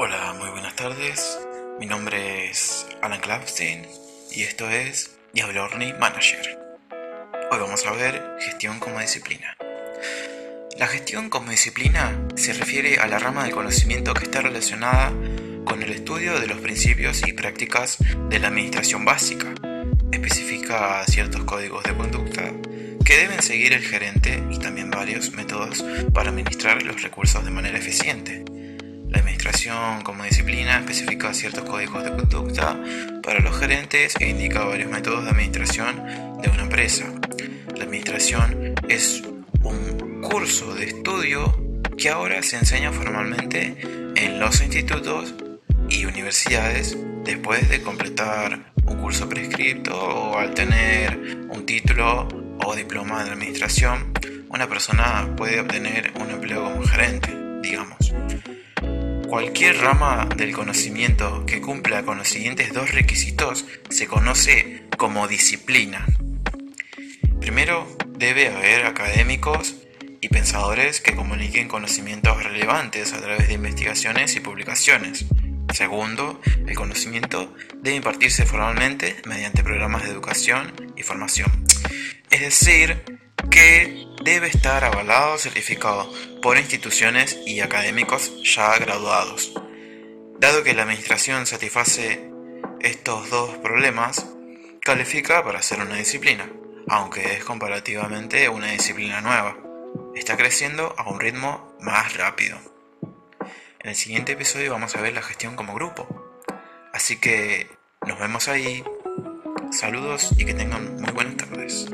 Hola, muy buenas tardes. Mi nombre es Alan Klapstein y esto es Diablo Manager. Hoy vamos a ver gestión como disciplina. La gestión como disciplina se refiere a la rama del conocimiento que está relacionada con el estudio de los principios y prácticas de la administración básica. Especifica ciertos códigos de conducta que deben seguir el gerente y también varios métodos para administrar los recursos de manera eficiente. La administración como disciplina especifica ciertos códigos de conducta para los gerentes e indica varios métodos de administración de una empresa. La administración es un curso de estudio que ahora se enseña formalmente en los institutos y universidades después de completar un curso prescripto o al tener un título o diploma de administración, una persona puede obtener un empleo como gerente, digamos. Cualquier rama del conocimiento que cumpla con los siguientes dos requisitos se conoce como disciplina. Primero, debe haber académicos y pensadores que comuniquen conocimientos relevantes a través de investigaciones y publicaciones. Segundo, el conocimiento debe impartirse formalmente mediante programas de educación y formación. Es decir, que debe estar avalado o certificado por instituciones y académicos ya graduados. Dado que la administración satisface estos dos problemas, califica para ser una disciplina, aunque es comparativamente una disciplina nueva. Está creciendo a un ritmo más rápido. En el siguiente episodio vamos a ver la gestión como grupo. Así que nos vemos ahí. Saludos y que tengan muy buenas tardes.